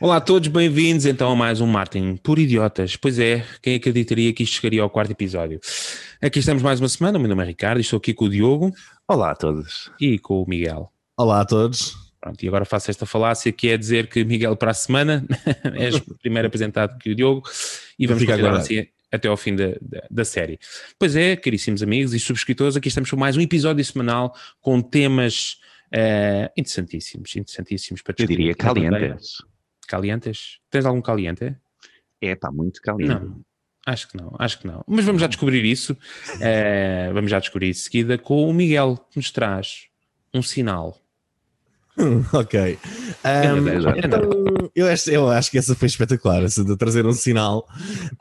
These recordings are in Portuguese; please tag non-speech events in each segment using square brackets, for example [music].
Olá a todos, bem-vindos então a mais um Martin por Idiotas. Pois é, quem acreditaria que isto chegaria ao quarto episódio? Aqui estamos mais uma semana, o meu nome é Ricardo, estou aqui com o Diogo. Olá a todos. E com o Miguel. Olá a todos. Pronto, e agora faço esta falácia que é dizer que Miguel para a semana [laughs] és primeiro apresentado que o Diogo e vamos ficar agora assim até ao fim da, da, da, série. Pois é, caríssimos amigos e subscritores, aqui estamos com mais um episódio semanal com temas uh, interessantíssimos, interessantíssimos para discutir. Eu diria calientes. Calientes? Tens algum caliente? É, está muito caliente. Não, acho que não, acho que não. Mas vamos já descobrir isso. Uh, vamos já descobrir isso de seguida com o Miguel, que nos traz um sinal. [laughs] ok. Um, então, eu, acho, eu acho que essa foi espetacular, essa de trazer um sinal.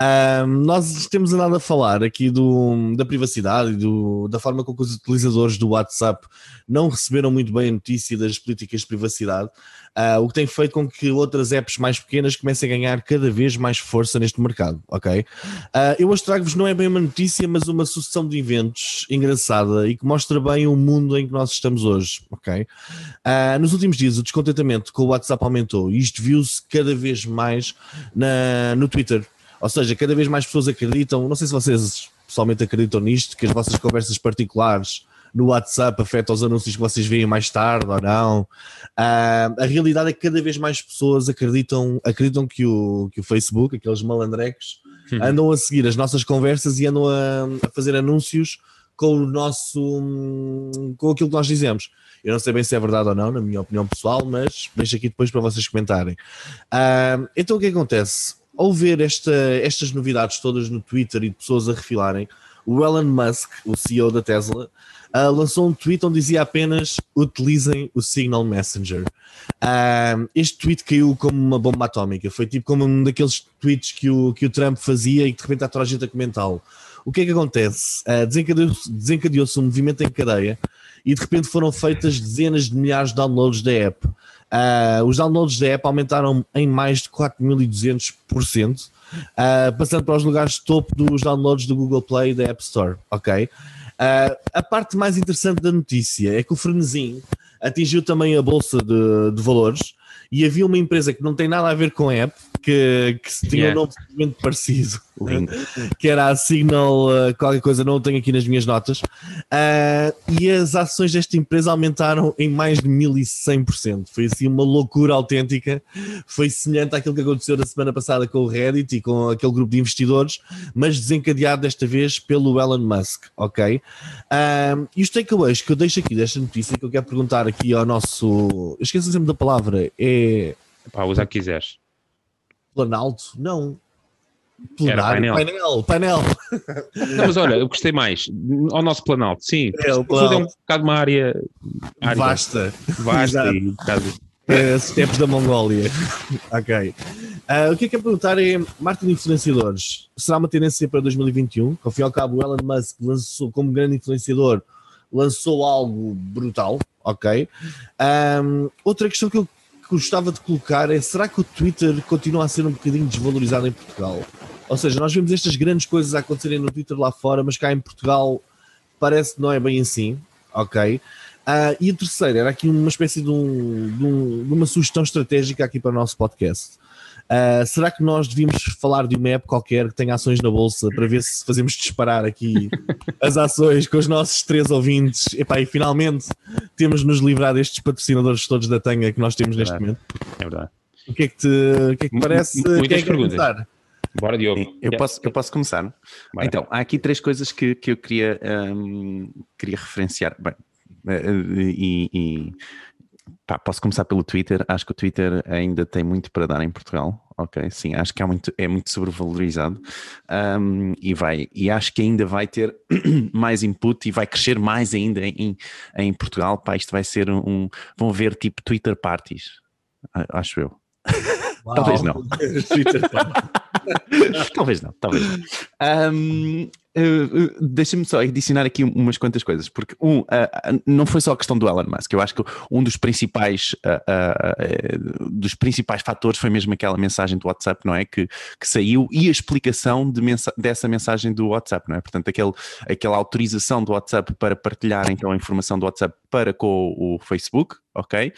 Um, nós temos andado a falar aqui do, da privacidade e do, da forma como os utilizadores do WhatsApp não receberam muito bem a notícia das políticas de privacidade. Uh, o que tem feito com que outras apps mais pequenas comecem a ganhar cada vez mais força neste mercado, ok? Uh, eu hoje trago-vos não é bem uma notícia, mas uma sucessão de eventos engraçada e que mostra bem o mundo em que nós estamos hoje, ok? Uh, nos últimos dias o descontentamento com o WhatsApp aumentou e isto viu-se cada vez mais na, no Twitter, ou seja, cada vez mais pessoas acreditam, não sei se vocês pessoalmente acreditam nisto, que as vossas conversas particulares no WhatsApp afeta os anúncios que vocês veem mais tarde ou não. Uh, a realidade é que cada vez mais pessoas acreditam, acreditam que, o, que o Facebook, aqueles malandrecos, uhum. andam a seguir as nossas conversas e andam a, a, fazer anúncios com o nosso com aquilo que nós dizemos. Eu não sei bem se é verdade ou não, na minha opinião pessoal, mas deixo aqui depois para vocês comentarem. Uh, então o que acontece? Ao ver esta, estas novidades todas no Twitter e de pessoas a refilarem, o Elon Musk, o CEO da Tesla, uh, lançou um tweet onde dizia apenas utilizem o Signal Messenger. Uh, este tweet caiu como uma bomba atómica, foi tipo como um daqueles tweets que o, que o Trump fazia e que de repente há toda a gente a comentá-lo. O que é que acontece? Uh, desencadeou-se desencadeou um movimento em cadeia e de repente foram feitas dezenas de milhares de downloads da app. Uh, os downloads da app aumentaram em mais de 4.200%, uh, passando para os lugares de topo dos downloads do Google Play e da App Store, ok? Uh, a parte mais interessante da notícia é que o frenesim atingiu também a bolsa de, de valores e havia uma empresa que não tem nada a ver com a app, que, que tinha yeah. um nome parecido, que era a Signal, uh, qualquer coisa, não o tenho aqui nas minhas notas, uh, e as ações desta empresa aumentaram em mais de 1100%. Foi assim uma loucura autêntica, foi semelhante àquilo que aconteceu na semana passada com o Reddit e com aquele grupo de investidores, mas desencadeado desta vez pelo Elon Musk, ok? Uh, e os takeaways que eu deixo aqui desta notícia, que eu quero perguntar aqui ao nosso. Eu esqueço sempre da palavra, é. Pá, usa que quiseres. Planalto? Não. Plenário, painel. Painel, painel. [laughs] Não, mas olha, eu gostei mais. Ao nosso Planalto, sim. É, o Planalto. é um bocado uma área, área vasta. Vasta e um bocado. É, steps da Mongólia. [laughs] ok. Uh, o que é que é perguntar é marketing de influenciadores. Será uma tendência para 2021? Ao fim e ao cabo, o Elon Musk lançou, como grande influenciador, lançou algo brutal, ok? Um, outra questão que eu gostava de colocar é: será que o Twitter continua a ser um bocadinho desvalorizado em Portugal? Ou seja, nós vemos estas grandes coisas a acontecerem no Twitter lá fora, mas cá em Portugal parece que não é bem assim, ok? Uh, e a terceira era aqui uma espécie de, um, de, um, de uma sugestão estratégica aqui para o nosso podcast. Uh, será que nós devíamos falar de uma app qualquer que tenha ações na bolsa para ver se fazemos disparar aqui [laughs] as ações com os nossos três ouvintes? Epá, e finalmente temos nos livrado destes patrocinadores todos da Tanga que nós temos é neste momento. É verdade. O que é que te, o que é que parece? Muitas é que perguntas. Bora, Diogo. Sim, eu, posso, eu posso começar? Bora. Então, há aqui três coisas que, que eu queria, um, queria referenciar. Bem, eh, e, e Pá, posso começar pelo Twitter. Acho que o Twitter ainda tem muito para dar em Portugal. Ok, sim, acho que há muito, é muito sobrevalorizado um, e vai e acho que ainda vai ter [clears throat] mais input e vai crescer mais ainda em, em Portugal. Pá, isto vai ser um, vão ver tipo Twitter parties, acho eu. [laughs] [laughs] talvez não. talvez não, talvez não. Um, Uh, Deixa-me só adicionar aqui umas quantas coisas, porque um, uh, não foi só a questão do Elon Musk, eu acho que um dos principais uh, dos principais fatores foi mesmo aquela mensagem do WhatsApp, não é? Que, que saiu e a explicação de mensa dessa mensagem do WhatsApp, não é? Portanto, aquele, aquela autorização do WhatsApp para partilhar então a informação do WhatsApp para com o Facebook, ok?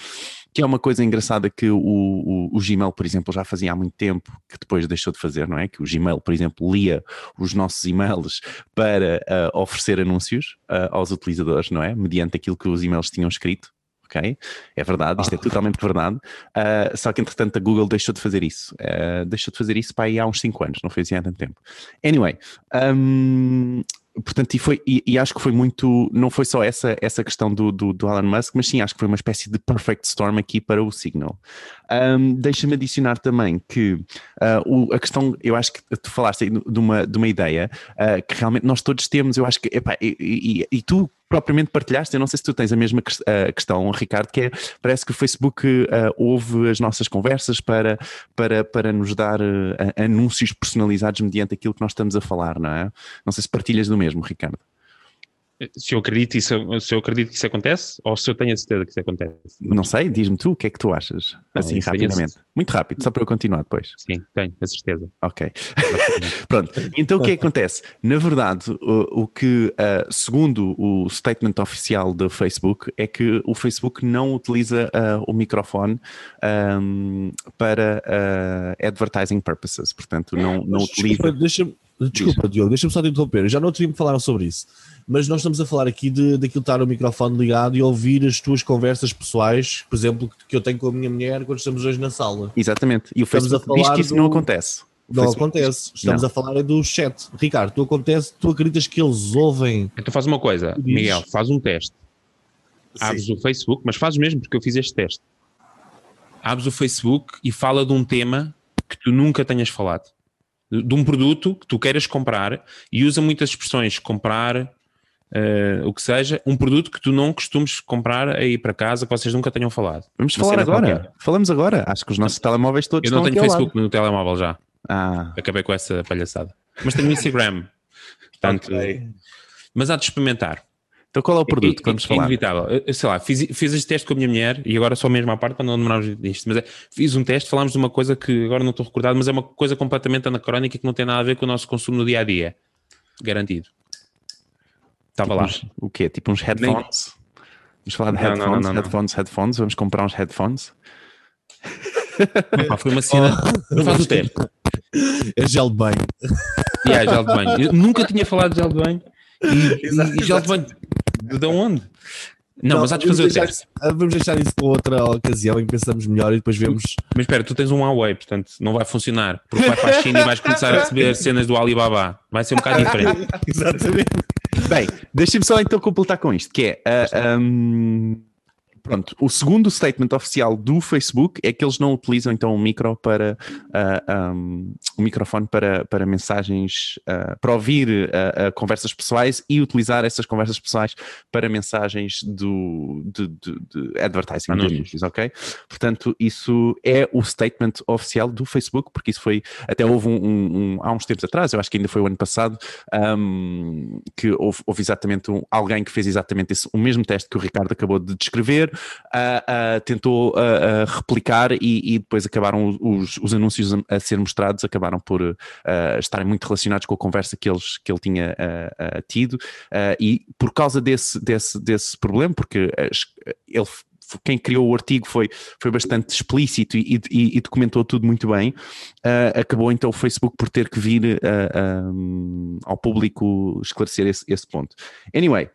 Que é uma coisa engraçada que o, o, o, Gmail, por exemplo, já fazia há muito tempo, que depois deixou de fazer, não é? Que o Gmail, por exemplo, lia os nossos e-mails para uh, oferecer anúncios uh, aos utilizadores, não é? Mediante aquilo que os e-mails tinham escrito. ok? É verdade, isto é totalmente verdade. Uh, só que entretanto a Google deixou de fazer isso. Deixou de fazer isso para aí há uns 5 anos, não foi assim há tanto tempo. Anyway, um, portanto, e, foi, e, e, acho que foi muito, não foi só essa, essa questão do, do, do, Elon Musk, mas sim, acho que foi uma espécie de perfect storm aqui para o Signal. Um, Deixa-me adicionar também que uh, o, a questão, eu acho que tu falaste de uma, de uma ideia uh, que realmente nós todos temos, eu acho que, epá, e, e, e tu propriamente partilhaste, eu não sei se tu tens a mesma uh, questão, Ricardo, que é, parece que o Facebook uh, ouve as nossas conversas para, para, para nos dar uh, anúncios personalizados mediante aquilo que nós estamos a falar, não é? Não sei se partilhas do mesmo, Ricardo se eu acredito isso, se eu acredito que isso acontece ou se eu tenho a certeza que isso acontece. Não sei, diz-me tu o que é que tu achas? Assim, não, rapidamente. Muito rápido, só para eu continuar depois. Sim, tenho a certeza. Ok. [laughs] Pronto. Então o que é que acontece? Na verdade, o, o que, uh, segundo o statement oficial do Facebook, é que o Facebook não utiliza uh, o microfone um, para uh, advertising purposes. Portanto, não, não utiliza. Deixa-me Desculpa, Diogo, deixa-me só te interromper. Já no outro dia me falaram sobre isso, mas nós estamos a falar aqui de, daquilo estar o microfone ligado e ouvir as tuas conversas pessoais, por exemplo, que eu tenho com a minha mulher quando estamos hoje na sala. Exatamente. E o estamos Facebook diz que isso do... não acontece. Não acontece. Estamos não. a falar do chat. Ricardo, tu acontece, tu acreditas que eles ouvem? Então faz uma coisa, Miguel, faz um teste. Sim. Abres o Facebook, mas fazes mesmo porque eu fiz este teste. Abres o Facebook e fala de um tema que tu nunca tenhas falado de um produto que tu queiras comprar e usa muitas expressões, comprar, uh, o que seja, um produto que tu não costumes comprar aí para casa, que vocês nunca tenham falado. Vamos falar agora. Qualquer. Falamos agora. Acho que os nossos telemóveis todos Eu não tenho Facebook no telemóvel já. Ah. Acabei com essa palhaçada. Mas tenho Instagram. [laughs] Portanto, okay. Mas há de experimentar. Então qual é o produto que vamos é, falar? É inevitável. Eu, sei lá, fiz, fiz este teste com a minha mulher e agora só mesmo à parte para não demorarmos disto, mas é, fiz um teste, falámos de uma coisa que agora não estou recordado, mas é uma coisa completamente anacrónica que não tem nada a ver com o nosso consumo no dia a dia. Garantido. Estava tipo lá. Uns, o quê? Tipo uns headphones? Nem... Vamos falar de não, headphones, não, não, headphones, headphones. Vamos comprar uns headphones. Opa, foi uma cena. Oh. Faz o teste. É gel de banho. Yeah, gel de banho. Eu nunca tinha falado de gel de banho. E, e, e gel de banho. De onde? Não, não, mas há de fazer o teste. Vamos deixar isso para outra ocasião em que pensamos melhor e depois vemos. Mas espera, tu tens um Huawei, portanto não vai funcionar. Porque vai para a China e vais começar a receber cenas do Alibaba. Vai ser um bocado diferente. [laughs] Exatamente. Bem, deixem-me só então completar com isto, que é. Uh, ah, um Pronto, o segundo statement oficial do Facebook é que eles não utilizam então o micro para uh, um, o microfone para, para mensagens, uh, para ouvir uh, conversas pessoais e utilizar essas conversas pessoais para mensagens do, de, de, de advertising, anúncios, ok? Portanto, isso é o statement oficial do Facebook, porque isso foi, até houve um, um, um há uns tempos atrás, eu acho que ainda foi o ano passado, que houve, houve exatamente alguém que fez exatamente esse, o mesmo teste que o Ricardo acabou de descrever, uh, uh, tentou replicar e, e, depois acabaram os, os anúncios a, ser mostrados, acabaram por estarem muito relacionados com a conversa que, eles, que ele tinha tido e por causa desse, desse, desse problema, porque ele quem criou o artigo foi, foi bastante explícito e, e, e documentou tudo muito bem, uh, acabou então o Facebook por ter que vir uh, um, ao público esclarecer esse, esse ponto. Anyway,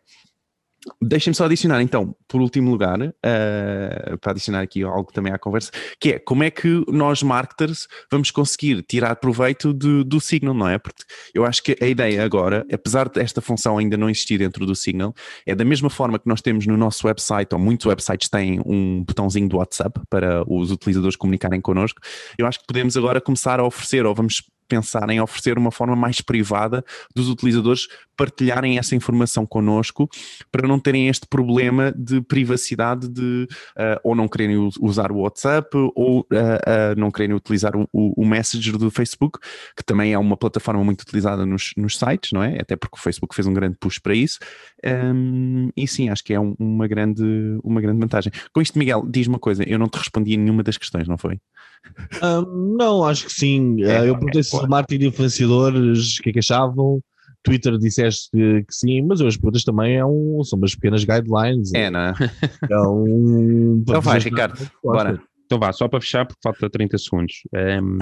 Deixem-me só adicionar, então, por último lugar, uh, para adicionar aqui algo também à conversa, que é como é que nós, marketers, vamos conseguir tirar proveito do, Signal, não é? Porque eu acho que a ideia agora, apesar desta função ainda não existir dentro do Signal, é da mesma forma que nós temos no nosso website, ou muitos websites têm um botãozinho do WhatsApp para os utilizadores comunicarem connosco, eu acho que podemos agora começar a oferecer, ou vamos pensar em oferecer uma forma mais privada dos utilizadores partilharem essa informação connosco para não terem este problema de privacidade de uh, ou não quererem usar o WhatsApp ou uh, uh, não quererem utilizar o, o, Messenger do Facebook, que também é uma plataforma muito utilizada nos, nos sites, não é? Até porque o Facebook fez um grande push para isso. Um, e sim, acho que é um, uma, grande, uma grande vantagem. Com isto, Miguel, diz uma coisa, eu não te respondi a nenhuma das questões, não foi? Um, não, acho que sim. É, eu perguntei se marketing de influenciadores, o que é que achavam. Twitter disseste que, que, sim, mas as perguntas também é um, são umas pequenas guidelines. É, não é? É um. [laughs] Então vai, Ricardo, bora. Então vá, só para fechar, porque falta 30 segundos. Um...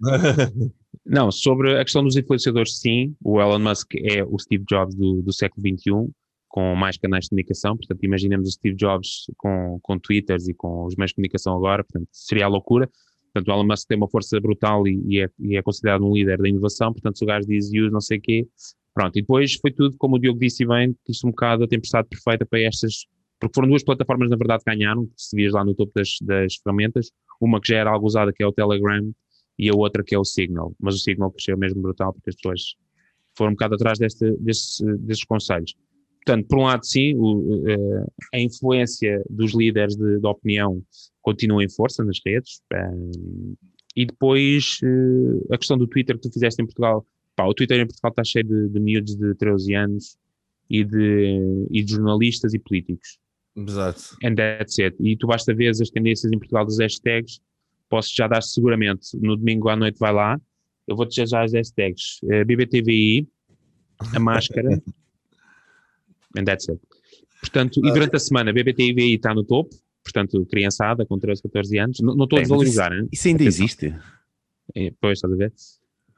[laughs] não, sobre a questão dos influenciadores, sim, o Elon Musk é o Steve Jobs do, do século XXI, com mais canais de comunicação, portanto imaginemos o Steve Jobs com, com Twitters e com os meios de comunicação agora, portanto seria a loucura. Portanto, o Elon Musk tem uma força brutal e, e, é, e, é, considerado um líder da inovação, portanto, se o gajo diz use não sei o quê, pronto. E depois foi tudo, como o Diogo disse bem, isto um bocado a tempestade perfeita para estas porque foram duas plataformas, na verdade, que ganharam, se vias lá no topo das, das ferramentas, uma que já era algo usada, que é o Telegram, e a outra que é o Signal. Mas o Signal cresceu mesmo brutal, porque as pessoas foram um bocado atrás deste, deste, destes conselhos. Portanto, por um lado, sim, o, uh, a influência dos líderes de, de, opinião continua em força nas redes. Uh, e depois, uh, a questão do Twitter que tu fizeste em Portugal. Pá, o Twitter em Portugal está cheio de, de miúdos de 13 anos e de, e de jornalistas e políticos. Exato. And that's it. E tu basta ver as tendências em Portugal dos hashtags, posso já dar seguramente. No domingo à noite vai lá, eu vou-te já as hashtags. Uh, eh, BBTVI, a máscara, [laughs] and that's it. Portanto, e durante a semana, BBTVI está no topo, portanto, criançada com 13, 14 anos. Não, não estou a desvalorizar, isso, isso ainda existe. É, pois, estás a ver?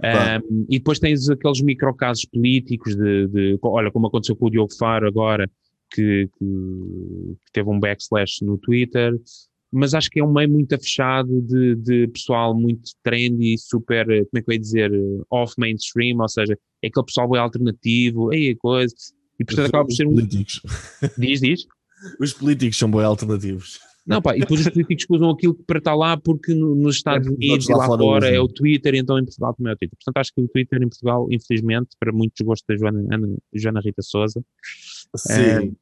Claro. Um, e depois tens aqueles microcasos políticos de, de, olha, como aconteceu com o Diogo Faro agora, que, que, teve um backslash no Twitter, mas acho que é um meio muito fechado de, de pessoal muito trendy, super, como é que eu ia dizer, off mainstream, ou seja, é aquele pessoal bem alternativo, aí coisa, e portanto acaba por ser um. Políticos. Diz, diz. [laughs] Os políticos são bem alternativos. Não, pá, e depois os políticos usam aquilo para estar lá porque nos Estados é, Unidos e lá, fora, fora é o Twitter, então em Portugal também é o Twitter. Portanto, acho que o Twitter em Portugal, infelizmente, para muito desgosto da Joana, Ana, Joana Rita Souza. Uh,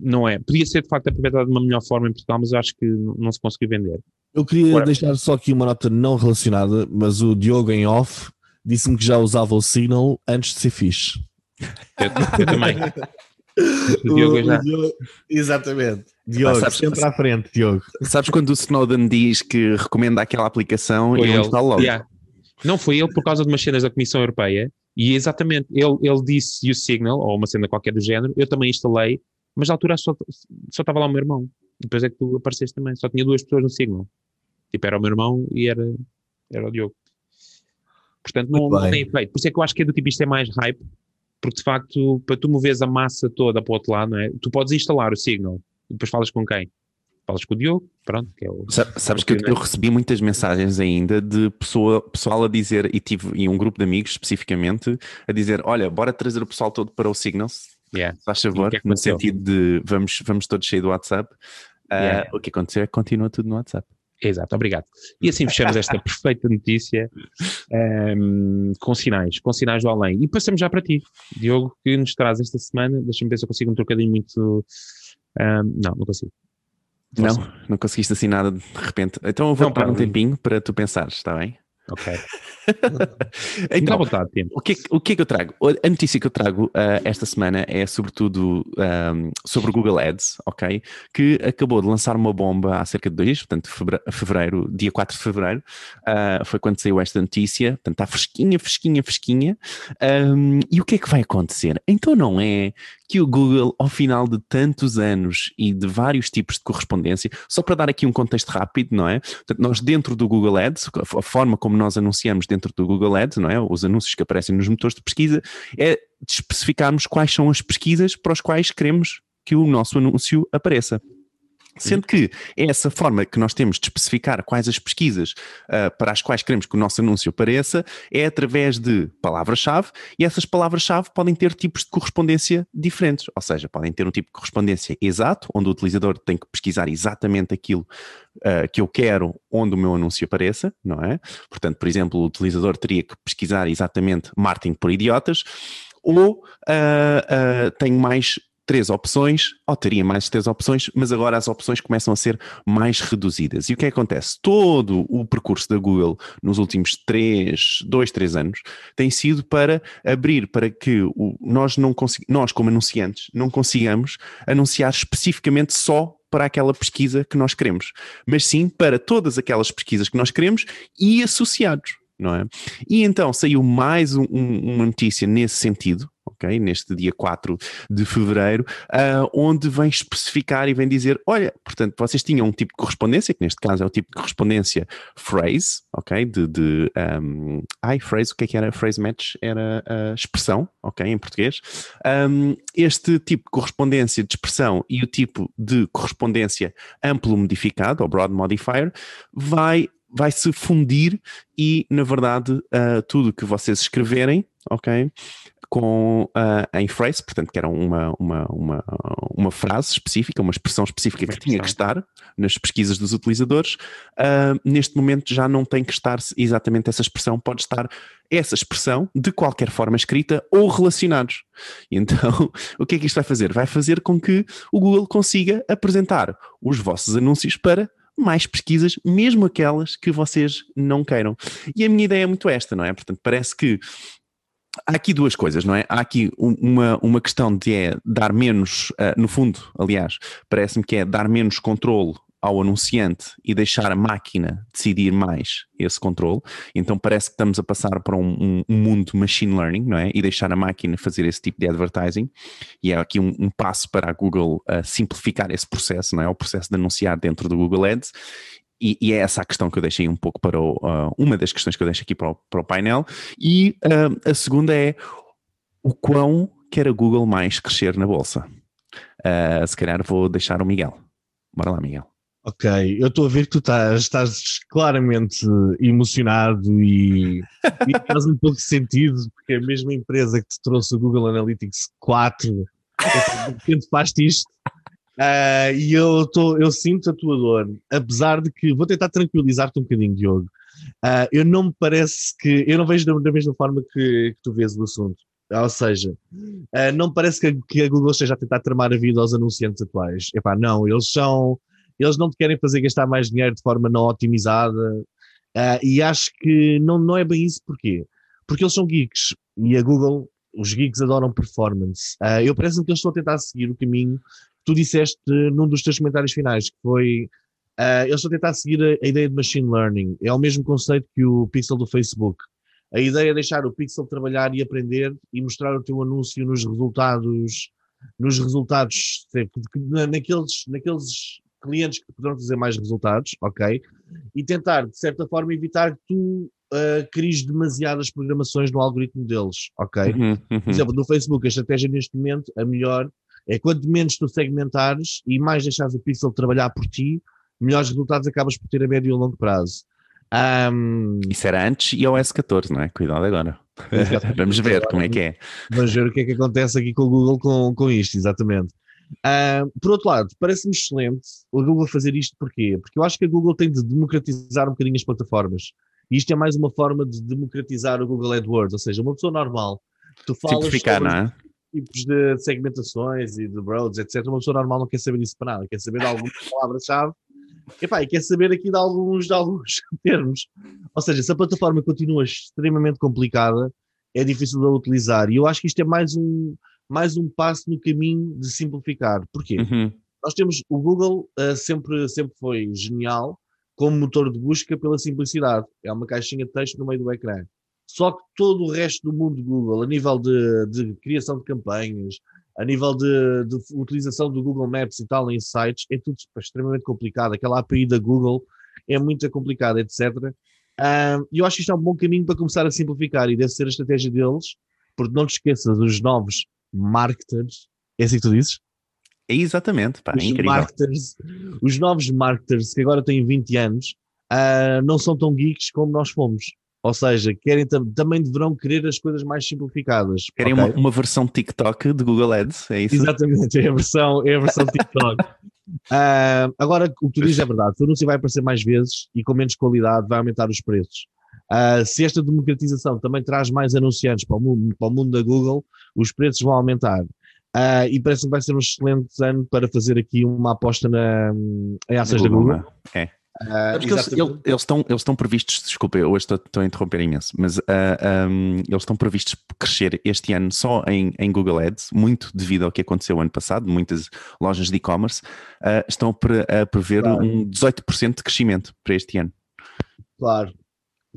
não é. Podia ser de facto aproveitado de uma melhor forma em Portugal, mas acho que não se conseguiu vender. Eu queria Agora, deixar só aqui uma nota não relacionada, mas o Diogo em off disse-me que já usava o Signal antes de ser fixe. Eu, eu também. O Diogo já. Diogo, exatamente. Diogo, ah, sabes, sempre à frente, Diogo. Sabes quando o Snowden diz que recomenda aquela aplicação foi e ele está logo? Yeah. Não foi ele por causa de umas cenas da Comissão Europeia e exatamente, ele, ele disse o Signal, ou uma cena qualquer do género, eu também instalei, mas na altura só, só estava lá o meu irmão. Depois é que tu apareceste também, só tinha duas pessoas no Signal. Tipo, era o meu irmão e era, era o Diogo. Portanto, não, não tem efeito. Por isso é que eu acho que é do tipo, isto é mais hype, porque de facto, para tu moveres a massa toda para o outro lado, não é? tu podes instalar o Signal e depois falas com quem? falas com o Diogo, pronto. Que é o, Sabes que eu, eu, recebi muitas mensagens ainda de pessoa, pessoal a dizer, e tive e um grupo de amigos especificamente, a dizer: Olha, bora trazer o pessoal todo para o Signals. Yeah. Faz favor, é no sentido de vamos, vamos todos cheios do WhatsApp. Uh, yeah. O que aconteceu é que continua tudo no WhatsApp. Exato, obrigado. E assim fechamos esta [laughs] perfeita notícia um, ehm, com sinais, com sinais do além. E passamos já para ti, Diogo, que nos traz esta semana. Deixa-me ver se eu consigo um trocadinho muito. Um, ehm, não, não consigo. Não, não conseguiste assim nada de repente. Então eu vou não, dar um tempinho para tu pensares, está bem? Ok. [laughs] então, vontade, o, que, o que é que eu trago? A notícia que eu trago uh, esta semana é sobretudo um, sobre o Google Ads, ok? Que acabou de lançar uma bomba há cerca de dois dias, portanto, fevereiro, dia 4 de fevereiro, uh, foi quando saiu esta notícia, portanto, está fresquinha, fresquinha, fresquinha. Um, e o que é que vai acontecer? Então não é que o Google, ao final de tantos anos e de vários tipos de correspondência, só para dar aqui um contexto rápido, não é? Portanto, nós dentro do Google Ads, a forma como nós anunciamos dentro do Google Ads, não é? Os anúncios que aparecem nos motores de pesquisa, é de especificarmos quais são as pesquisas para as quais queremos que o nosso anúncio apareça. Sendo que é essa forma que nós temos de especificar quais as pesquisas uh, para as quais queremos que o nosso anúncio apareça é através de palavras-chave e essas palavras-chave podem ter tipos de correspondência diferentes, ou seja, podem ter um tipo de correspondência exato, onde o utilizador tem que pesquisar exatamente aquilo uh, que eu quero onde o meu anúncio apareça, não é? Portanto, por exemplo, o utilizador teria que pesquisar exatamente marketing por idiotas ou uh, tenho mais três opções, ou teria mais três opções, mas agora as opções começam a ser mais reduzidas. E o que, é que acontece? Todo o percurso da Google nos últimos três, dois, três anos tem sido para abrir para que o, nós, não nós, como anunciantes, não consigamos anunciar especificamente só para aquela pesquisa que nós queremos, mas sim para todas aquelas pesquisas que nós queremos e associados. não é? E então saiu mais um, um, uma notícia nesse sentido, ok? Neste dia 4 de fevereiro, uh, onde vem especificar e vem dizer: olha, portanto, vocês tinham um tipo de correspondência, que neste caso é o tipo de correspondência phrase, ok? De. de um, ai, phrase, o que é que era? Phrase match era a expressão, ok? Em português. Um, este tipo de correspondência de expressão e o tipo de correspondência amplo modificado, ou broad modifier, vai vai se fundir e, na verdade, uh, tudo que vocês escreverem, ok? Com, uh, em phrase, portanto, que era uma, uma, uma, uma frase específica, uma expressão específica que tinha que estar nas pesquisas dos utilizadores, uh, neste momento já não tem que estar exatamente essa expressão, pode estar essa expressão de qualquer forma escrita ou relacionados. Então, [laughs] o que é que isto vai fazer? Vai fazer com que o Google consiga apresentar os vossos anúncios para mais pesquisas, mesmo aquelas que vocês não queiram. E a minha ideia é muito esta, não é? Portanto, parece que há aqui duas coisas, não é? Há aqui uma, uma questão de é dar menos, uh, no fundo, aliás, parece-me que é dar menos controle ao anunciante e deixar a máquina decidir mais esse controle. Então parece que estamos a passar para um, um, mundo machine learning, não é? E deixar a máquina fazer esse tipo de advertising. E é aqui um, um passo para a Google uh, simplificar esse processo, não é? O processo de anunciar dentro do Google Ads. E, e é essa a questão que eu deixei um pouco para o, uh, uma das questões que eu deixo aqui para o, para o painel. E uh, a segunda é o quão quer a Google mais crescer na bolsa. se calhar vou deixar o Miguel. Bora lá, Miguel. Ok, eu estou a ver que tu estás, estás claramente emocionado e, e faz um pouco de sentido, porque a mesma empresa que te trouxe o Google Analytics 4, de faz isto, uh, e eu, tô, eu sinto a tua dor, apesar de que vou tentar tranquilizar-te um bocadinho, Diogo. Uh, eu não me parece que, eu não vejo da, da mesma forma que, que, tu vês o assunto. Ou seja, uh, não me parece que a, que a Google esteja a tentar tramar a vida aos anunciantes atuais. Epá, não, eles são eles não te querem fazer gastar mais dinheiro de forma não otimizada. Uh, e acho que não, não é bem isso. Porquê? Porque eles são geeks e a Google, os geeks adoram performance. Uh, eu parece-me que eles estão a tentar seguir o caminho que tu disseste num dos teus comentários finais, que foi uh, eles estão a tentar seguir a, a, ideia de machine learning. É o mesmo conceito que o pixel do Facebook. A ideia é deixar o pixel trabalhar e aprender e mostrar o teu anúncio nos resultados, nos resultados, naqueles, naqueles clientes que poderão trazer mais resultados, ok? E tentar, de certa forma, evitar que tu uh, cries demasiadas programações no algoritmo deles, ok? Uhum, uhum. Por exemplo, no Facebook, a estratégia neste momento, a melhor, é quanto menos tu segmentares e mais deixares o pixel trabalhar por ti, melhores resultados acabas por ter a médio e a longo prazo. Um... Isso era antes e iOS 14, não é? Cuidado agora. [laughs] Vamos ver como é que é. Vamos ver o que é que acontece aqui com o Google com, com isto, exatamente. Uh, por outro lado, parece-me excelente o Google fazer isto porquê? Porque eu acho que a Google tem de democratizar um bocadinho as plataformas. E isto é mais uma forma de democratizar o Google AdWords, ou seja, uma pessoa normal, tu falas Simplificar, não é? tipos de segmentações e de roads, etc. Uma pessoa normal não quer saber disso para nada, quer saber de algumas [laughs] palavras-chave e quer saber aqui de alguns, de alguns [laughs] termos. Ou seja, se a plataforma continua extremamente complicada, é difícil de utilizar. E eu acho que isto é mais um, mais um passo no caminho de simplificar. Porquê? Uhum. Nós temos o Google uh, sempre, sempre foi genial como motor de busca pela simplicidade. É uma caixinha de texto no meio do ecrã. Só que todo o resto do mundo do Google, a nível de, de criação de campanhas, a nível de, de, utilização do Google Maps e tal em sites, é tudo extremamente complicado. Aquela API da Google é muito complicada, etc. E eu acho que isto é um bom caminho para começar a simplificar e deve ser a estratégia deles, porque não te esqueças, os novos marketers, é assim que tu dizes? É exatamente, pá, é os incrível. Marketers, os novos marketers que agora têm 20 anos uh, não são tão geeks como nós fomos. Ou seja, querem também deverão querer as coisas mais simplificadas. Querem okay? uma, uma, versão TikTok de Google Ads, é isso? Exatamente, [laughs] é a versão, é a versão [laughs] TikTok. uh, agora, o que tu dizes é verdade. O anúncio vai aparecer mais vezes e com menos qualidade vai aumentar os preços. Uh, se esta democratização também traz mais anunciantes para o mundo, para o mundo da Google, os preços vão aumentar. Uh, e parece que vai ser um excelente ano para fazer aqui uma aposta na, em ações da Google. É. Uh, eles, eles, estão, eles estão previstos, desculpa, eu hoje estou, estou a interromper imenso, mas uh, um, eles estão previstos crescer este ano só em, em, Google Ads, muito devido ao que aconteceu ano passado, muitas lojas de e-commerce uh, estão a prever claro. um 18% de crescimento para este ano. Claro,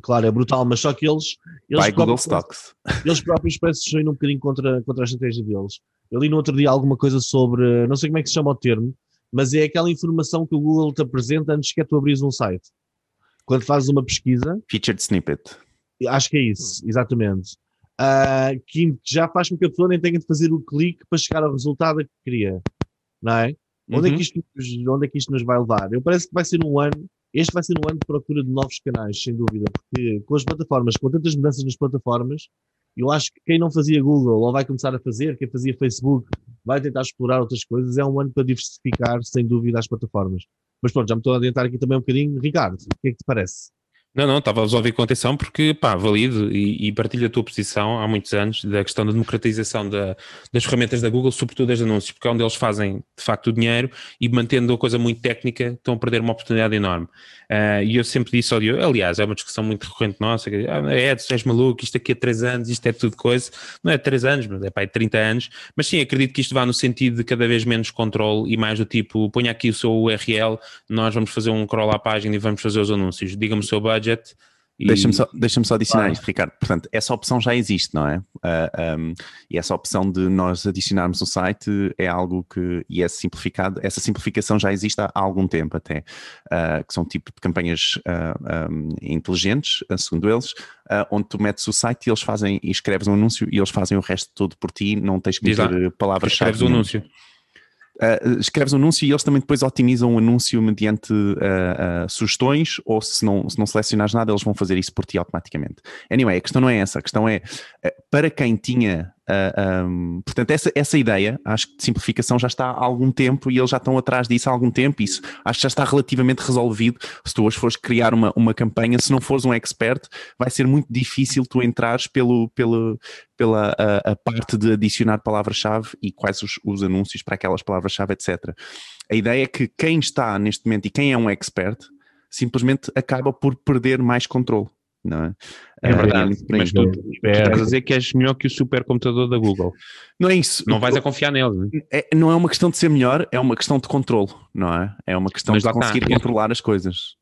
Claro, é brutal, mas só que eles. eles By Google Stocks. [laughs] Eles próprios parecem se um bocadinho contra, contra a estratégia deles. Eu li no outro dia alguma coisa sobre. Não sei como é que se chama o termo, mas é aquela informação que o Google te apresenta antes que tu abris um site. Quando fazes uma pesquisa. Featured snippet. Acho que é isso, exatamente. Uh, que já faz com que a pessoa nem tenha de fazer o clique para chegar ao resultado que queria. Não é? Uhum. Onde, é que isto, onde é que isto nos vai levar? Eu parece que vai ser um ano este vai ser um ano de procura de novos canais, sem dúvida, porque com as plataformas, com tantas mudanças nas plataformas, eu acho que quem não fazia Google ou vai começar a fazer, quem fazia Facebook vai tentar explorar outras coisas, é um ano para diversificar, sem dúvida, as plataformas. Mas pronto, já me estou a adiantar aqui também um bocadinho. Ricardo, o que é que te parece? Não, não, estava a ouvir com atenção porque, pá, valido e, e partilho a tua posição há muitos anos da questão da democratização da, das ferramentas da Google, sobretudo das anúncios, porque é onde eles fazem, de facto, o dinheiro e mantendo a coisa muito técnica, estão a perder uma oportunidade enorme. Uh, e eu sempre disse ao Diogo, aliás, é uma discussão muito recorrente nossa, que ah, és maluco, isto aqui é 3 anos, isto é tudo coisa. Não é 3 anos, mas é pá, é 30 anos. Mas sim, acredito que isto vá no sentido de cada vez menos controle e mais do tipo, ponha aqui o seu URL, nós vamos fazer um crawl à página e vamos fazer os anúncios. Diga-me o seu budget Deixa-me só, deixa só adicionar claro. isto, Ricardo. Portanto, essa opção já existe, não é? Uh, ah, um, e essa opção de nós adicionarmos o site é algo que, e é simplificado, essa simplificação já existe há, algum tempo até, uh, que são tipo de campanhas uh, um, inteligentes, segundo eles, onde tu metes o site e eles fazem, e escreves um anúncio e eles fazem o resto todo por ti, não tens que dizer palavras-chave. Escreves o anúncio. Uh, escreves um anúncio e eles também depois otimizam o anúncio mediante uh, uh, sugestões ou se não, se não selecionares nada, eles vão fazer isso por ti automaticamente. Anyway, a questão não é essa, a questão é para quem tinha Uh, um, portanto, essa, essa ideia, acho que de simplificação já está há algum tempo e eles já estão atrás disso há algum tempo. Isso acho que já está relativamente resolvido. Se tu hoje fores criar uma, uma campanha, se não fores um expert, vai ser muito difícil tu entrares pelo, pelo, pela a, a parte de adicionar palavra-chave e quais os, os anúncios para aquelas palavras-chave, etc. A ideia é que quem está neste momento e quem é um expert simplesmente acaba por perder mais controle não é? É verdade, é, mas tu, tu estás a dizer que és melhor que o supercomputador da Google. Não é isso. Não vais a confiar nele. É, não é uma questão de ser melhor, é uma questão de controle, não é? É uma questão mas de conseguir está. controlar as coisas.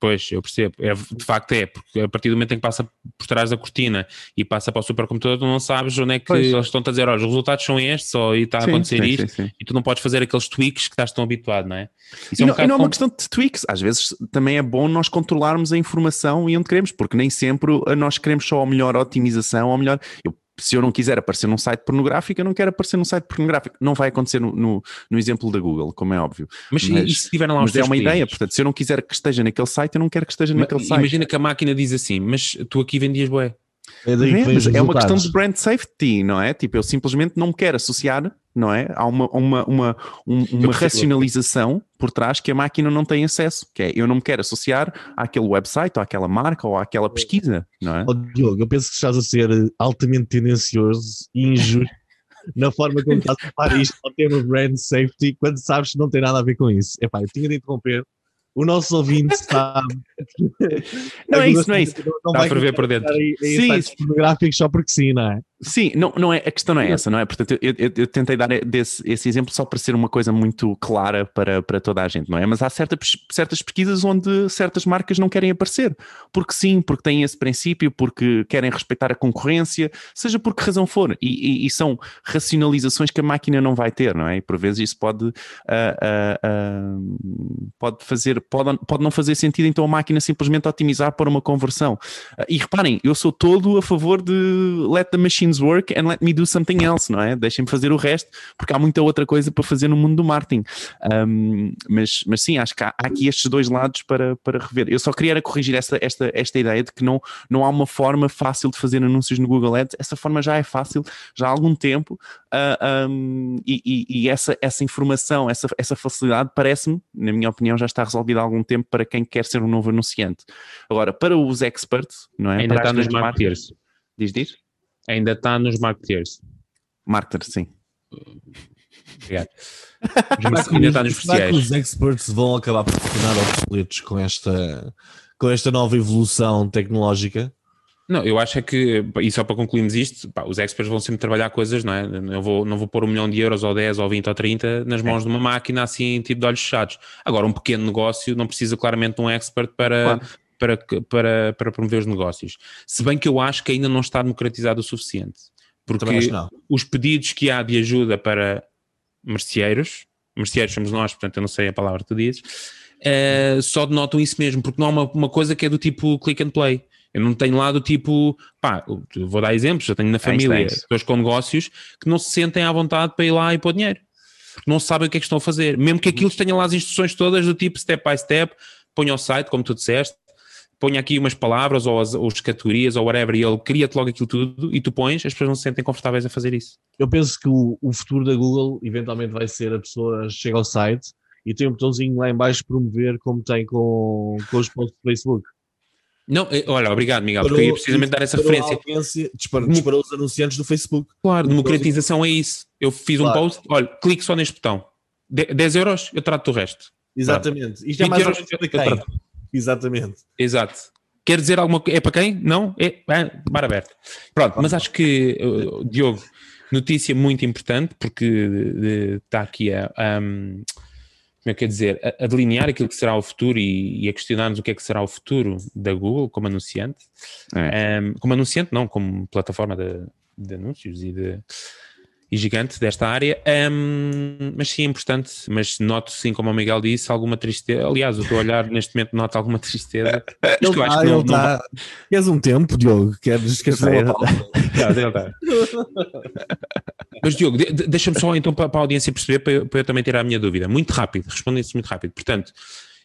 Pois, eu percebo. É, de facto é, porque a partir do momento em que passa por trás da cortina e passa para o supercomputador, tu não sabes onde é que pois. eles estão a dizer, olha, os resultados são estes, só e está a sim, acontecer sim, isto, sim, e tu não podes fazer aqueles tweaks que estás tão habituado, não é? Isso e é um não, não é uma questão de tweaks, às vezes também é bom nós controlarmos a informação e onde queremos, porque nem sempre nós queremos só a melhor otimização, ou a melhor. Eu se eu não quiser aparecer num site pornográfico, eu não quero aparecer num site pornográfico. Não vai acontecer no, no, no exemplo da Google, como é óbvio. Mas, mas e se tiveram lá os é uma clientes? ideia, portanto, se eu não quiser que esteja naquele site, eu não quero que esteja mas, naquele site. Imagina que a máquina diz assim, mas tu aqui vendias boé. É, é, é uma questão de brand safety, não é? Tipo, eu simplesmente não me quero associar, não é? Há uma, uma, uma, um, uma racionalização por trás que a máquina não tem acesso, que é eu não me quero associar àquele website, ou àquela marca, ou àquela pesquisa, não é? Oh, Diogo, eu penso que estás a ser altamente tendencioso e injusto [laughs] na forma como estás a falar isto ao tema brand safety, quando sabes que não tem nada a ver com isso. Epá, eu tinha de interromper, o nosso ouvinte [laughs] sabe. não é isso, não é isso. Não, Está a ver por dentro. Sim, pornográficos só porque sim, não é? Sim, não, não é, a questão não é essa, não é? Portanto, eu, eu, eu tentei dar desse, esse exemplo só para ser uma coisa muito clara para, para toda a gente, não é? Mas há certa, certas pesquisas onde certas marcas não querem aparecer, porque sim, porque têm esse princípio, porque querem respeitar a concorrência, seja por que razão for, e, e, e são racionalizações que a máquina não vai ter, não é? E por vezes isso pode, uh, uh, uh, pode fazer, pode, pode não fazer sentido, então a máquina simplesmente otimizar para uma conversão. e reparem, eu sou todo a favor de let the machine machines work and let me do something else, não é? Deixem-me fazer o resto, porque há muita outra coisa para fazer no mundo do marketing. Um, mas, mas sim, acho que há, há, aqui estes dois lados para, para rever. Eu só queria corrigir esta, esta, esta ideia de que não, não há uma forma fácil de fazer anúncios no Google Ads. Essa forma já é fácil, já há algum tempo, uh, ah, um, e, e, e, essa, essa informação, essa, essa facilidade, parece-me, na minha opinião, já está resolvida há algum tempo para quem quer ser um novo anunciante. Agora, para os experts, não é? Ainda para está nos marketers. Diz, diz? Ainda está nos marketeers. Marketer, sim. Obrigado. [laughs] ainda está nos especiais. os experts vão acabar por tornar obsoletos com esta, com esta nova evolução tecnológica? Não, eu acho é que, e só para concluirmos isto, pá, os experts vão sempre trabalhar coisas, não é? Eu vou, não vou pôr um milhão de euros ou 10 ou 20 ou 30 nas mãos é. de uma máquina assim, tipo de olhos fechados. Agora, um pequeno negócio não precisa claramente de um expert para, claro para, para, para promover os negócios. Se bem que eu acho que ainda não está democratizado o suficiente. Porque os pedidos que há de ajuda para merceeiros, merceeiros somos nós, portanto eu não sei a palavra que tu dizes, uh, só denotam isso mesmo, porque não há uma, uma coisa que é do tipo click and play. Eu não tenho lá do tipo, pá, vou dar exemplos, eu tenho na família pessoas com negócios que não se sentem à vontade para ir lá e pôr dinheiro. Não sabem o que é que estão a fazer. Mesmo que aquilo tenha lá as instruções todas do tipo step by step, ponha ao site, como tu disseste, ponha aqui umas palavras ou as, ou as categorias ou whatever e ele cria-te logo aquilo tudo e tu pões, as pessoas não se sentem confortáveis a fazer isso. Eu penso que o, o futuro da Google eventualmente vai ser a pessoa chega ao site e tem um botãozinho lá em baixo promover como tem com, com os posts do Facebook. Não, eh, olha, obrigado, Miguel, porque eu ia precisamente dar essa referência. Disparou, disparou os anunciantes do Facebook. Claro, democratização é isso. Eu fiz claro. um post, olha, clique só neste botão. 10 euros, eu trato do resto. Exatamente. Isto é mais euros, eu trato. Exatamente. Exato. Quer dizer alguma coisa? É para quem? Não? É, é bar aberto. Pronto, mas acho que, uh, Diogo, notícia muito importante, porque está aqui a. Um, como é que quer dizer, a, a, delinear aquilo que será o futuro e, e, a questionar-nos o que é que será o futuro da Google como anunciante. É. Um, como anunciante, não, como plataforma de, de anúncios e de e gigante desta área, um, mas sim é importante, mas noto sim, como o Miguel disse, alguma tristeza, aliás, eu estou a olhar neste momento, noto alguma tristeza. [laughs] Ele acho que não, tá. Queres um tempo, Diogo? Queres, queres fazer uma Mas Diogo, deixa-me só então para, para, a audiência perceber, para eu, para eu, também ter a minha dúvida, muito rápido, respondendo-se muito rápido, portanto,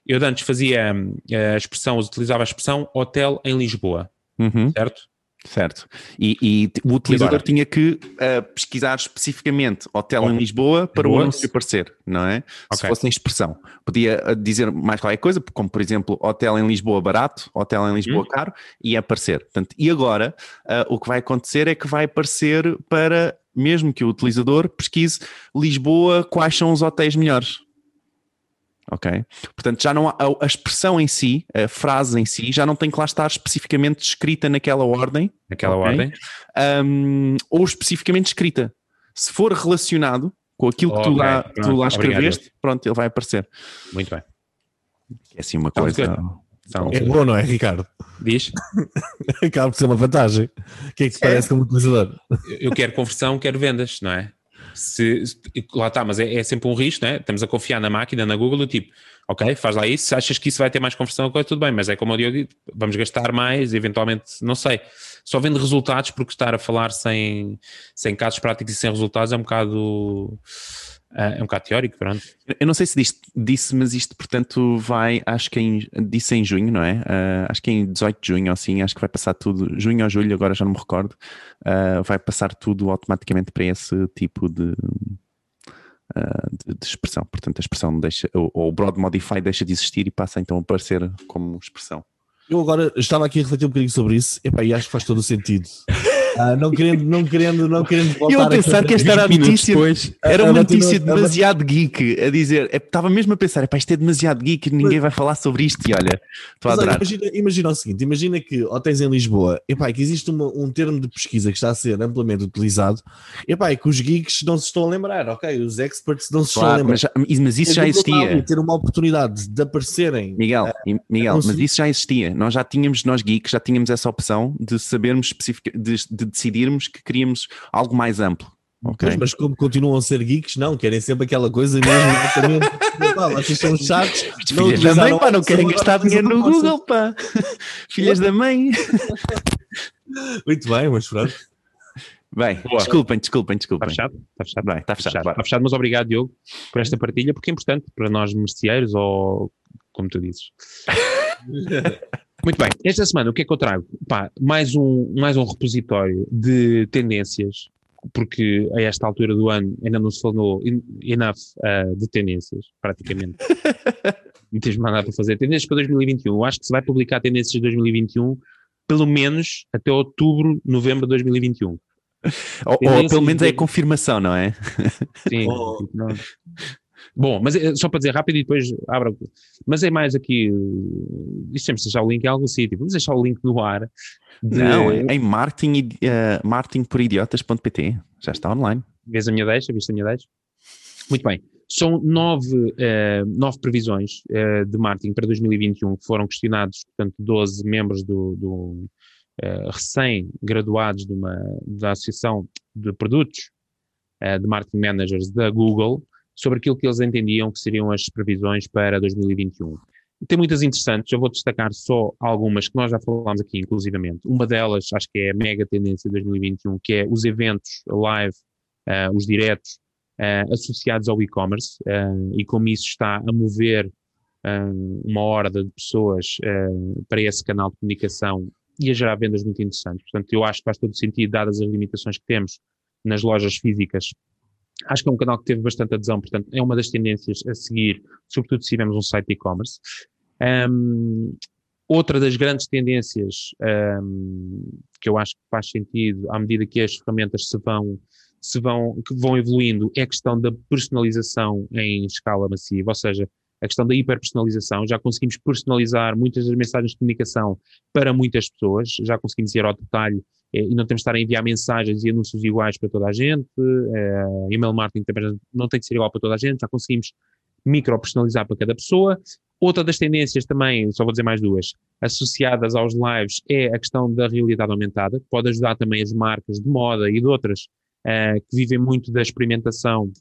eu antes fazia hum, a expressão, utilizava a expressão hotel em Lisboa, uhum. certo? Certo. E, e o utilizador tinha que uh, pesquisar especificamente hotel em Lisboa para o anúncio aparecer, não é? Okay. Se fosse em expressão. Podia eh, dizer mais qualquer coisa, como por exemplo, hotel em Lisboa barato, hotel em Lisboa hum. caro, e aparecer. Portanto, e agora uh, o que vai acontecer é que vai aparecer para, mesmo que o utilizador pesquise Lisboa, quais são os hotéis melhores ok? Portanto, já não há, a, expressão em si, a frase em si, já não tem que lá estar especificamente escrita naquela ordem. Naquela okay? ordem. Um, ou especificamente escrita. Se for relacionado com aquilo que tu lá, tu lá escreveste, Obrigado. pronto, ele vai aparecer. Muito bem. É assim uma coisa. é bom, não é, Ricardo? Diz. [laughs] Acaba por ser uma vantagem. O que é que te é. parece como utilizador? Eu quero conversão, quero vendas, não é? Se, lá está, mas é, é, sempre um risco, né? Estamos a confiar na máquina, na Google, do tipo, ok, faz lá isso, se achas que isso vai ter mais conversão, coisa, tudo bem, mas é como eu digo, vamos gastar mais, eventualmente, não sei. Só vendo resultados, porque estar a falar sem, sem casos práticos e sem resultados é um bocado é um bocado teórico, pronto. Eu não sei se disse, disse, mas isto, portanto, vai, acho que em, disse em junho, não é? Uh, acho que em 18 de junho, assim, acho que vai passar tudo, junho ou julho, agora já não me recordo, uh, vai passar tudo automaticamente para esse tipo de, uh, de, de, expressão. Portanto, a expressão deixa, ou, ou o broad modify deixa de existir e passa então a aparecer como expressão. Eu agora estava aqui a refletir um bocadinho sobre isso, epá, e acho que faz todo o sentido. [laughs] Ah, não querendo, não querendo, não querendo voltar Eu a pensar que esta era a notícia, depois, era uma notícia demasiado geek, a dizer, é, estava mesmo a pensar, pá, isto é demasiado geek, ninguém vai falar sobre isto, e olha, estou a adorar. Imagina, imagina, o seguinte, imagina que hotéis em Lisboa, epá, que existe uma, um termo de pesquisa que está a ser amplamente utilizado, epá, que os geeks não se estão a lembrar, ok? Os experts não se claro, estão a lembrar. Mas, mas isso é já existia. Ter uma oportunidade de aparecerem. Miguel, uh, Miguel, mas isso já existia. Nós já tínhamos, nós geeks, já tínhamos essa opção de sabermos especificamente, de, de decidirmos que queríamos algo mais amplo. Okay. Mas, mas, como continuam a ser geeks, não, querem sempre aquela coisa mesmo. [laughs] Vocês são chatos. Filhas da mãe, pá, não querem gastar dinheiro no Google, pá. Filhas da mãe. [laughs] Muito bem, mas pronto. Bem, Boa. desculpem, desculpem, desculpem. Está fechado? Está fechado? Bem, está fechado. Está fechado. Está fechado, mas obrigado, Diogo, por esta partilha, porque é importante para nós merceeiros, ou como tu dizes. [laughs] Muito bem, esta semana o que é que eu trago? Pá, mais, um, mais um repositório de tendências, porque a esta altura do ano ainda não se falou enough uh, de tendências, praticamente. [laughs] Me tens mandado para fazer tendências para 2021. Eu acho que se vai publicar tendências de 2021 pelo menos até outubro, novembro de 2021. Ou, ou pelo menos é a confirmação, não é? Sim. [laughs] Oh. Bom, mas é, só para dizer rápido e depois abra. Mas é mais aqui. Isto temos de deixar o link em algum sítio. Vamos deixar o link no ar. De... Não, em marketing, uh, marketingporidiotas.pt. Já está online. Vês a minha deixa? Viste a minha deixa? Muito bem. São nove, uh, nove previsões uh, de marketing para 2021 que foram questionados, portanto, 12 membros do, do uh, recém-graduados da Associação de Produtos de Marketing Managers da Google sobre aquilo que eles entendiam que seriam as previsões para 2021. Tem muitas interessantes, eu vou destacar só algumas que nós já falámos aqui, inclusivamente. Uma delas, acho que é a mega tendência de 2021, que é os eventos live, os diretos, uh, associados ao e-commerce uh, e como isso está a mover uh, uma horda de pessoas para esse canal de comunicação e a gerar vendas muito interessantes. Portanto, eu acho que faz todo sentido, dadas as limitações que temos nas lojas físicas. Acho que é um canal que teve bastante adesão, portanto, é uma das tendências a seguir, sobretudo se tivermos um site de e-commerce. Um, outra das grandes tendências um, que eu acho que faz sentido à medida que as ferramentas se vão se vão, que vão evoluindo é a questão da personalização em escala massiva, ou seja, a questão da hiperpersonalização, já conseguimos personalizar muitas das mensagens de comunicação para muitas pessoas, já conseguimos ir ao detalhe e não temos de estar a enviar mensagens e anúncios iguais para toda a gente, eh, email marketing também não tem que ser igual para toda a gente, já conseguimos micro-personalizar para cada pessoa. Outra das tendências também, só vou dizer mais duas, associadas aos lives, é a questão da realidade aumentada, que pode ajudar também as marcas de moda e de outras uh, que vivem muito da experimentação,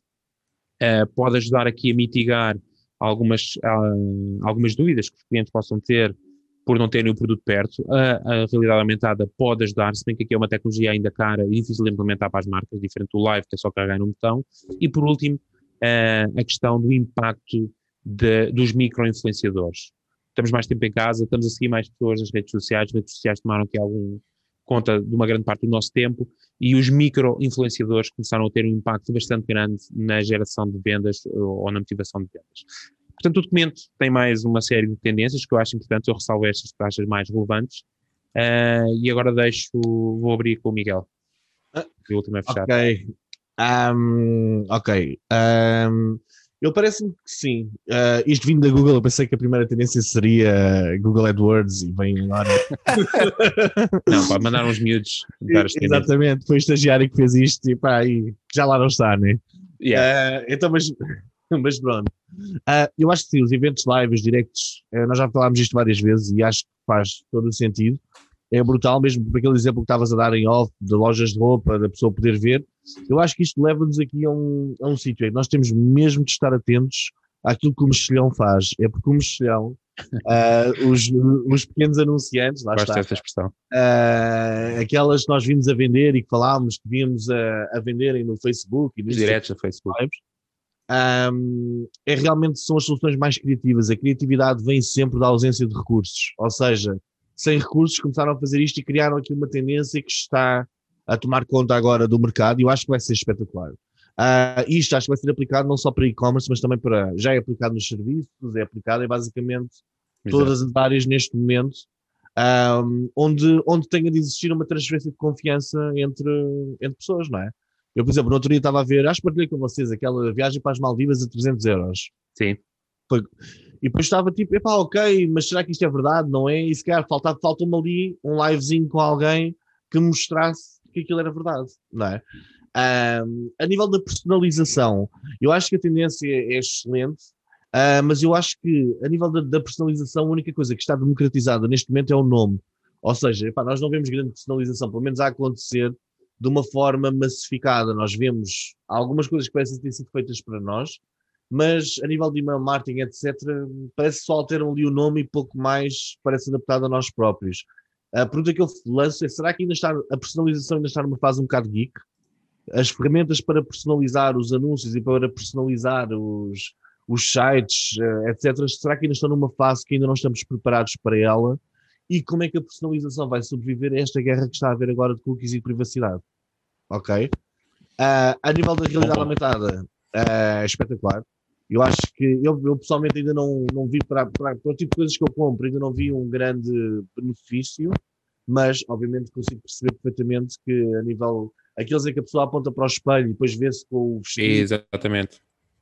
uh, pode ajudar aqui a mitigar algumas, uh, algumas dúvidas que os clientes possam ter por não terem o produto perto. A, a, realidade aumentada pode ajudar, se bem que aqui é uma tecnologia ainda cara e difícil de implementar para as marcas, diferente do live, que é só carregar no botão. E por último, a questão do impacto de, dos micro-influenciadores. Estamos mais tempo em casa, estamos a seguir mais pessoas nas redes sociais, as redes sociais tomaram aqui algum, conta de uma grande parte do nosso tempo e os micro-influenciadores começaram a ter um impacto bastante grande na geração de vendas ou na motivação de vendas. Portanto, o documento tem mais uma série de tendências que eu acho importante, eu ressalvo estas taxas mais relevantes uh, e agora deixo, vou abrir com o Miguel. Ah, o último é fechado. Ok. Um, ok. Um, eu parece-me que sim. Uh, isto vindo da Google, eu pensei que a primeira tendência seria Google AdWords e vem agora. [laughs] não, pode mandar uns miúdos. Exatamente, foi o estagiário que fez isto e pá, e já lá não está, né? Yeah. Uh, então, mas, [laughs] mas pronto. Uh, eu acho que sim, os eventos live, os directs, nós já falámos isto várias vezes e acho que faz todo o sentido é brutal, mesmo por aquele exemplo que estavas a dar em off, de lojas de roupa, da pessoa poder ver. Eu acho que isto leva-nos aqui a um, a um sítio. Nós temos mesmo de estar atentos àquilo que o mexilhão faz. É porque o mexilhão, uh, os, os pequenos anunciantes, lá Gosto está, expressão. Uh, aquelas que nós vimos a vender e que falámos que vimos a, a venderem no Facebook e nos diretos no Facebook. Lives, um, é realmente são as soluções mais criativas. A criatividade vem sempre da ausência de recursos, ou seja, sem recursos, começaram a fazer isto e criaram aqui uma tendência que está a tomar conta agora do mercado e eu acho que vai ser espetacular. Uh, isto acho que vai ser aplicado não só para e-commerce, mas também para. Já é aplicado nos serviços, é aplicado em basicamente Exato. todas as áreas neste momento, um, onde, onde tenha de existir uma transferência de confiança entre, entre pessoas, não é? Eu, por exemplo, no outro dia estava a ver, acho que partilhei com vocês aquela viagem para as Maldivas a 300 euros. Sim. Foi, e depois estava tipo, epá, ok, mas será que isto é verdade? Não é? E se calhar faltava, falta-me ali um livezinho com alguém que mostrasse que aquilo era verdade, não é? Um, a nível da personalização, eu acho que a tendência é excelente, uh, mas eu acho que a nível da, da, personalização, a única coisa que está democratizada neste momento é o nome. Ou seja, epá, nós não vemos grande personalização, pelo menos a acontecer de uma forma massificada. Nós vemos algumas coisas que parecem ter sido feitas para nós, mas a nível de email marketing, etc., parece só alteram ali o nome e pouco mais parece adaptado a nós próprios. A pergunta que eu lanço é: será que ainda está a personalização ainda está numa fase um bocado geek? As ferramentas para personalizar os anúncios e para personalizar os, os sites, eh, etc., será que ainda estão numa fase que ainda não estamos preparados para ela? E como é que a personalização vai sobreviver a esta guerra que está a haver agora de cookies e privacidade? Ok? Uh, a nível da realidade aumentada, uh, espetacular. Eu acho que eu, eu, pessoalmente ainda não, não vi para, para, para o tipo de coisas que eu compro, ainda não vi um grande benefício, mas obviamente consigo perceber perfeitamente que a nível aqueles em que a pessoa aponta para o espelho e depois vê-se com o vestido. Exatamente.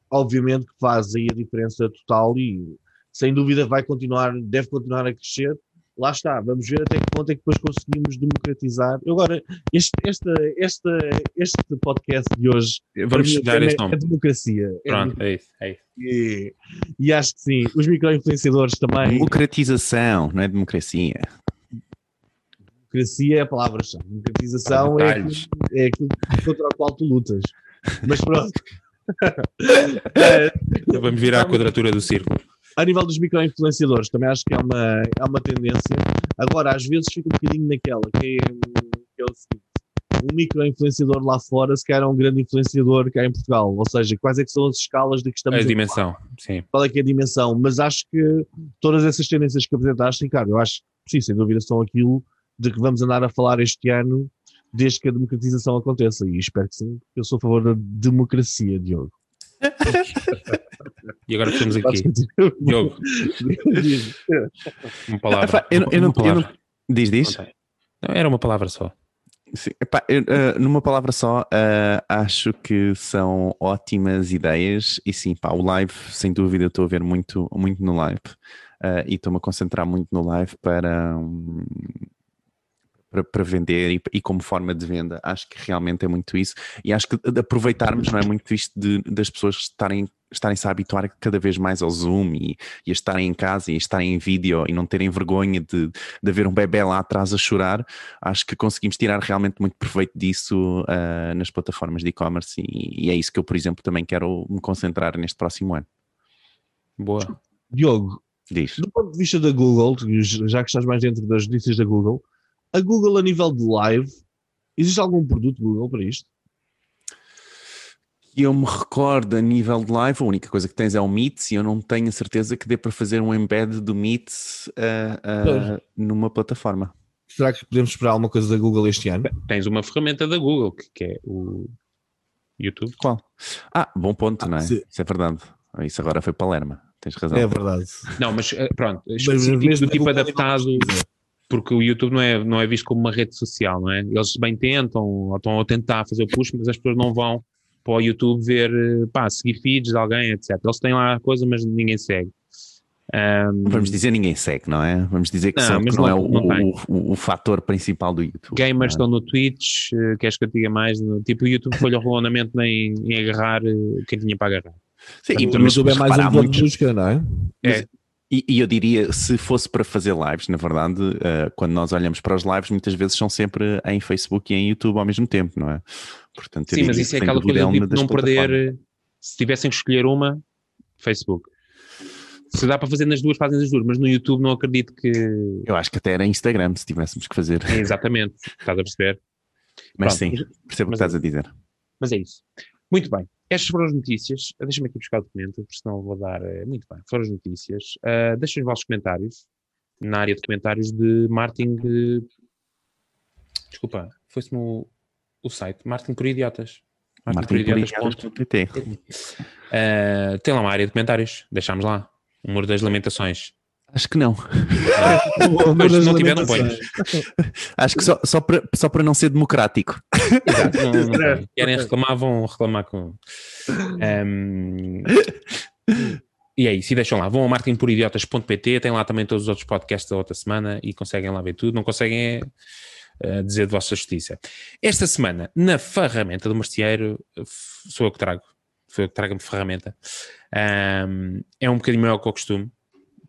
Obviamente que faz aí a diferença total e sem dúvida vai continuar, deve continuar a crescer. Lá está, vamos ver até que ponto é que depois conseguimos democratizar. Agora, este, este, este, este podcast de hoje vamos estudar é, esse nome. é democracia. Pronto, é, isso, é isso. E, e, acho que sim, os micro-influenciadores também. Democratização, não é democracia. Democracia é a palavra-chave. Democratização é aquilo, é aquilo contra o qual tu lutas. Mas pronto. [laughs] [laughs] Vamos virar a quadratura do círculo. A nível dos micro-influenciadores, também acho que é uma, é uma tendência. Agora, às vezes fica um bocadinho naquela, que é, que é o seguinte: um micro-influenciador lá fora, se calhar é um grande influenciador cá em Portugal. Ou seja, quais é que são as escalas de que estamos a, a dimensão, sim. Qual é que é a dimensão? Mas acho que todas essas tendências que apresentaste, Ricardo, eu acho que sim, sem dúvida, são aquilo de que vamos andar a falar este ano desde que a democratização aconteça. E espero que sim, eu sou a favor da democracia, Diogo. E agora estamos aqui. Diogo. uma palavra. Eu, eu, não, eu não, Diz, diz. Não, era uma palavra só. Sim, epá, eu, uh, numa palavra só, uh, acho que são ótimas ideias e sim, pá, o live, sem dúvida, eu estou a ver muito, muito no live uh, e estou-me a concentrar muito no live para, um, para, para vender e, e, como forma de venda. Acho que realmente é muito isso. E acho que de aproveitarmos, não é muito isto de, das pessoas estarem estarem-se a habituar cada vez mais ao Zoom e, e, a estarem em casa e a estarem em vídeo e não terem vergonha de, de haver um bebê lá atrás a chorar, acho que conseguimos tirar realmente muito proveito disso uh, nas plataformas de e-commerce e, e, é isso que eu, por exemplo, também quero me concentrar neste próximo ano. Boa. Diogo, Diz. do ponto de vista da Google, já que estás mais dentro das notícias da Google, a Google, a nível de live, existe algum produto Google para isto? Que eu me recordo a nível de live, a única coisa que tens é o Meet e eu não tenho a certeza que dê para fazer um embed do Meet uh, uh, numa plataforma. Será que podemos esperar alguma coisa da Google este ano? Tens uma ferramenta da Google que é o YouTube. Qual? Ah, bom ponto, ah, não é? Sim. Isso é verdade. Isso agora foi Palerma. Tens razão. É verdade. Não, mas eh, pronto, específico do tipo adaptado porque o YouTube não é, não é visto como uma rede social, não é? Eles bem tentam, ou estão a tentar fazer o push, mas as pessoas não vão para o YouTube ver, eh, pá, seguir feeds de alguém, etc. Eles têm lá a coisa, mas ninguém segue. Um, Vamos dizer ninguém segue, não é? Vamos dizer que, não, são, que não, não, é o, o, o, o, fator principal do YouTube. Gamers é? estão no Twitch, uh, queres que eu diga mais? No, tipo, o YouTube foi-lhe o rolamento em, em agarrar uh, quem tinha para agarrar. Sim, e, o YouTube é mais um muito... de busca, não é? É, e, e, eu diria, se fosse para fazer lives, na verdade, uh, quando nós olhamos para os lives, muitas vezes são sempre em Facebook e em YouTube ao mesmo tempo, não é? Portanto, Sim, mas isso é aquela coisa de tipo, não perder. Se tivessem que escolher uma, Facebook. Se dá para fazer nas duas, fazem as duas, mas no YouTube não acredito que. Eu acho que até era Instagram se tivéssemos que fazer. É, exatamente, estás a perceber? Mas Pronto, sim, percebo o que estás é a dizer. Mas é isso. Muito bem. Estas foram as notícias. Deixa-me aqui buscar o documento, porque senão vou dar. Eh, muito bem, foram as notícias. Uh, deixem os vossos comentários na área de comentários de Martin. De... Desculpa, foi-se o, o site Martin por Idiotas. Martinporidiotas.pt. Uh, tem lá uma área de comentários. Deixámos lá. O muro das lamentações. Acho que não. Mas se não tiver, não ponhas. Acho que só, só, para, só para não ser democrático. Exato, não, não Querem reclamar, vão reclamar com. Um... E é isso, e deixam lá. Vão a martinporidiotas.pt, tem lá também todos os outros podcasts da outra semana e conseguem lá ver tudo. Não conseguem uh, dizer de vossa justiça. Esta semana, na ferramenta do Marcieiro, sou eu que trago. Sou eu que trago a ferramenta. Um, é um bocadinho maior que o costume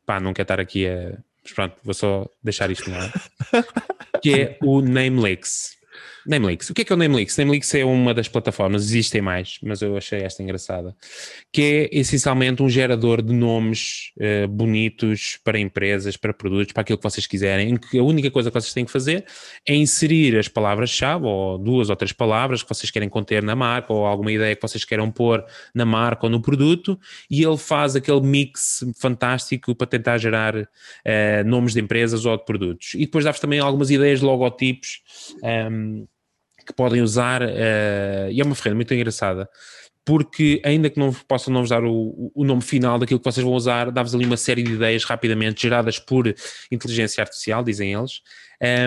pá, não quero estar aqui a. Mas pronto, vou só deixar isto ar. que é o Namelix. Namelix. O que é que é o Namelix? Namelix é uma das plataformas, existem mais, mas eu achei esta engraçada, que é essencialmente um gerador de nomes uh, bonitos para empresas, para produtos, para aquilo que vocês quiserem, em que a única coisa que vocês têm que fazer é inserir as palavras-chave, ou duas ou três palavras que vocês querem conter na marca, ou alguma ideia que vocês queiram pôr na marca ou no produto, e ele faz aquele mix fantástico para tentar gerar uh, nomes de empresas ou de produtos. E depois dá-vos também algumas ideias de logotipos. Um, ehm, que podem usar, uh, e é uma ferramenta muito engraçada, porque ainda que não possam não vos dar o, o nome final daquilo que vocês vão usar, dá-vos ali uma série de ideias rapidamente geradas por inteligência artificial, dizem eles,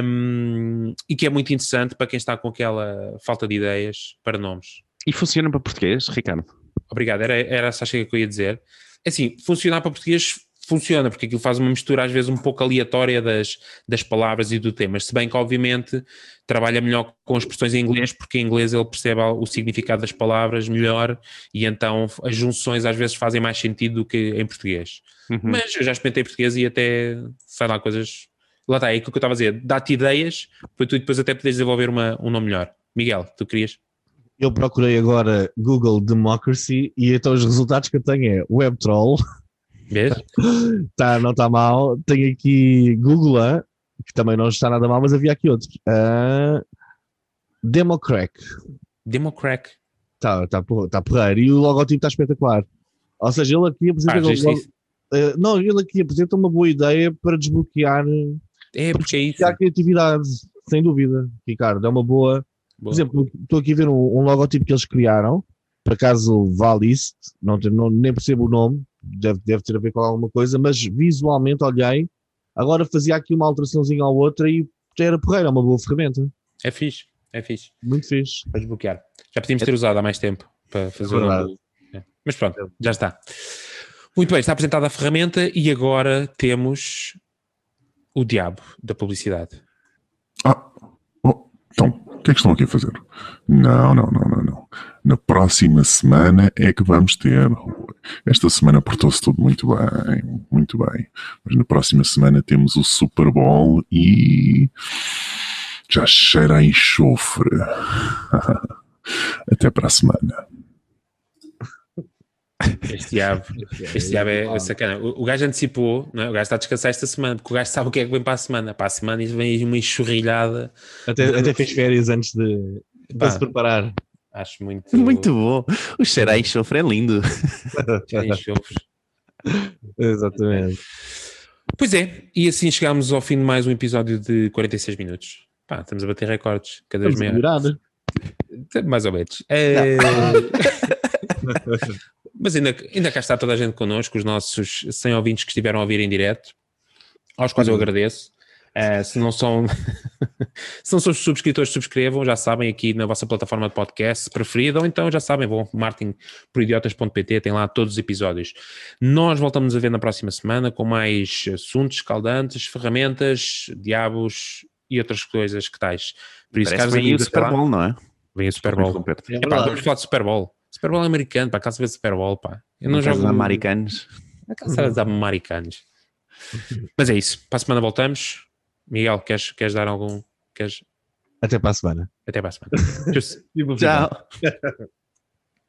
um, ehm, e que é muito interessante para quem está com aquela falta de ideias para nomes. E funciona para português, Ricardo? Obrigado, era, era essa a chega que eu ia dizer. É assim, funcionar para português funciona, porque aquilo faz uma mistura às vezes um pouco aleatória das, das palavras e do tema, se bem que obviamente trabalha melhor com expressões em inglês, porque em inglês ele percebe o significado das palavras melhor e então as junções às vezes fazem mais sentido do que em português. Uhum. Mas eu já experimentei português e até sai lá coisas. Lá está, é aquilo que eu estava a dizer, dá-te ideias para tu depois até poderes desenvolver uma, um nome melhor. Miguel, tu querias? Eu procurei agora Google Democracy e então os resultados que eu tenho é Web Troll. Vês? tá, não está mal. Tenho aqui Google, que também não está nada mal, mas havia aqui outros. Uh, Democrack. Democrack. Está tá, tá porreiro. E o logotipo está espetacular. Ou seja, ele aqui apresenta. Ah, uh, não, ele aqui apresenta uma boa ideia para desbloquear. É, porque é isso. a criatividade, sem dúvida, Ricardo. É uma boa. boa. Por exemplo, estou aqui a ver um, um logotipo que eles criaram. Por acaso vale isso, não, não, nem percebo o nome, deve, deve ter a ver com alguma coisa, mas visualmente olhei, agora fazia aqui uma alteraçãozinha ou outra e era porreira, é uma boa ferramenta. É fixe, é fixe. Muito fixe. Para desbloquear. Já podíamos ter usado há mais tempo para fazer é um... é. Mas pronto, já está. Muito bem, está apresentada a ferramenta e agora temos o diabo da publicidade. Ah, oh, então, que é que estão aqui a fazer? Não, não, não, não, não. Na próxima semana é que vamos ter. Esta semana portou-se tudo muito bem, muito bem. Mas na próxima semana temos o Super Bowl e já cheira a enxofre. [laughs] Até para a semana. Este diabo, [laughs] este diabo é, sacana. O, o gajo antecipou, não é? o gajo está a descansar esta semana, porque o gajo sabe o que é que vem para a semana. Para a semana e vem uma enxurrilhada. Até, até fez férias antes de, para se preparar. Acho muito. [laughs] Muito bom. O cheiro a enxofre é lindo. [laughs] enxofre. Exatamente. Pois é, e assim chegamos ao fim de mais um episódio de 46 minutos. Pá, estamos a bater recordes cada vez melhor. Mais ou menos. É... Mas ainda, ainda cá está toda a gente connosco, os nossos 100 ouvintes que estiveram a ouvir em direto, aos quais eu agradeço. Uh, se não são [laughs] se não são subscritores, subscrevam, já sabem, aqui na vossa plataforma de podcast preferida, ou então já sabem, vão martinporidiotas.pt, tem lá todos os episódios. Nós voltamos a ver na próxima semana com mais assuntos escaldantes, ferramentas, diabos e outras coisas que tais. Por isso, Parece vem o Super Bowl, não é? Vem o Super Bowl. É, pá, vamos falar de Super Bowl. Super Bowl americano, para casa ver Super Bowl, pá. Eu não, não jogo... americanos. Casa dos americanos. Mas é isso. Para a semana voltamos. Miguel, queres, queres dar algum. Queres... Até para a semana. Até para a semana. [laughs] Tchau. [laughs]